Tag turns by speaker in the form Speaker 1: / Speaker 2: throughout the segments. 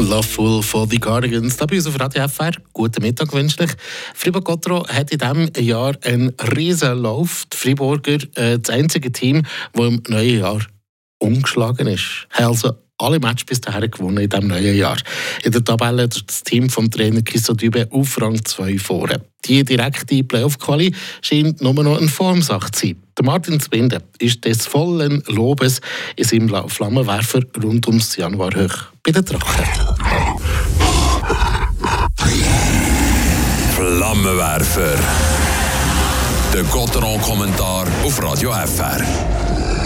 Speaker 1: Loveful for the Cardigans. Da bei uns auf Radio FR. Guten Mittag wünsche ich. Fribourg Gottro hat in diesem Jahr einen riesen Lauf. Die Friburger, äh, das einzige Team, das im neuen Jahr umgeschlagen ist. Also alle Matches bis dahin gewonnen in diesem neuen Jahr. In der Tabelle ist das Team vom Trainer Kiso Dübe auf Rang 2 vorne. Die direkte Playoff-Quali scheint nur noch eine Formsache zu sein. Der Martin Zwinde ist des vollen Lobes in seinem Flammenwerfer rund ums Januar hoch. Bei den Drachen.
Speaker 2: Flammenwerfer. Der Gotteron-Kommentar auf Radio FR.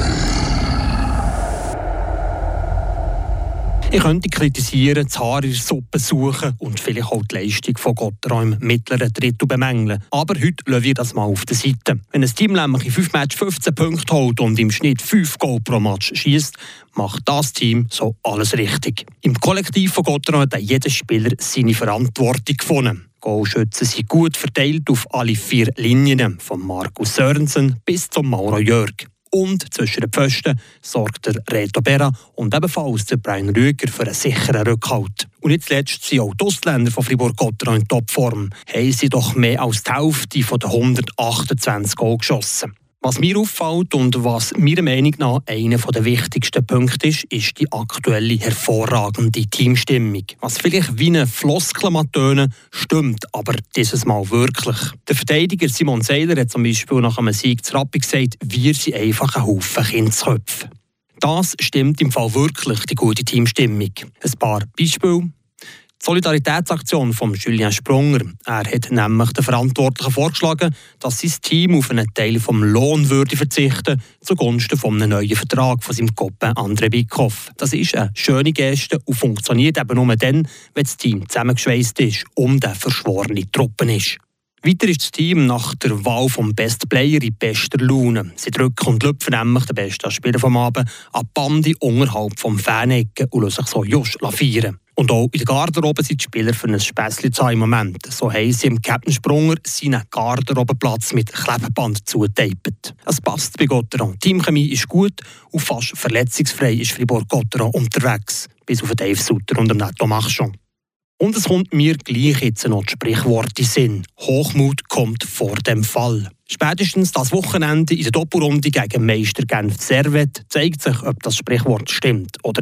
Speaker 3: Ich könnte kritisieren, das Haar in der Suppe suchen und vielleicht auch die Leistung von Gotteron im mittleren Drittel bemängeln. Aber heute lassen wir das mal auf der Seite. Wenn ein Team nämlich in 5 Matches 15 Punkte holt und im Schnitt 5 Goal pro Match schießt, macht das Team so alles richtig. Im Kollektiv von Gotteron hat jeder Spieler seine Verantwortung gefunden. Goalschützen sind gut verteilt auf alle vier Linien, von Markus Sörensen bis zum Mauro Jörg. Und zwischen den Pfosten sorgt der Reto Berra und ebenfalls der Brian Rüger für einen sicheren Rückhalt. Und nicht zuletzt sind auch die Ostländer von Fribourg-Gotteron in Topform. Haben sie doch mehr als die Hälfte den 128 Goal geschossen. Was mir auffällt und was meiner Meinung nach einer der wichtigsten Punkte ist, ist die aktuelle hervorragende Teamstimmung. Was vielleicht wie eine Floskel tönen, stimmt aber dieses Mal wirklich. Der Verteidiger Simon Seiler hat zum Beispiel nach einem Sieg zu Rappi gesagt, wir sind einfach ein Haufen Kindsköpfe. Das stimmt im Fall wirklich, die gute Teamstimmung. Ein paar Beispiele. Solidaritätsaktion von Julien Sprunger. Er hat nämlich den Verantwortlichen vorgeschlagen, dass sein Team auf einen Teil vom Lohn würde verzichten zugunsten von einem neuen Vertrag von seinem Koppen André Bickhoff. Das ist eine schöne Geste und funktioniert eben nur dann, wenn das Team zusammengeschweißt ist und der verschworene Truppen ist. Weiter ist das Team nach der Wahl vom Best Player in bester Laune. Sie drücken und lüpfen nämlich den besten Spieler vom Abend an die Bande unterhalb vom Fanecken und lassen sich so just feiern. Und auch in der Garderobe sind die Spieler für ein Späßchen zu im Moment. So haben sie im Captain Sprunger seinen Garderobenplatz mit Klebeband zugetapet. Es passt bei Gotteron. Teamchemie ist gut und fast verletzungsfrei ist Fribourg Gotteron unterwegs. Bis auf Dave Sutter und Netto Machon. Und es kommt mir gleich jetzt noch das Sprichwort in Sinn. Hochmut kommt vor dem Fall. Spätestens das Wochenende in der Doppelrunde gegen Meister Genf Servet zeigt sich, ob das Sprichwort stimmt oder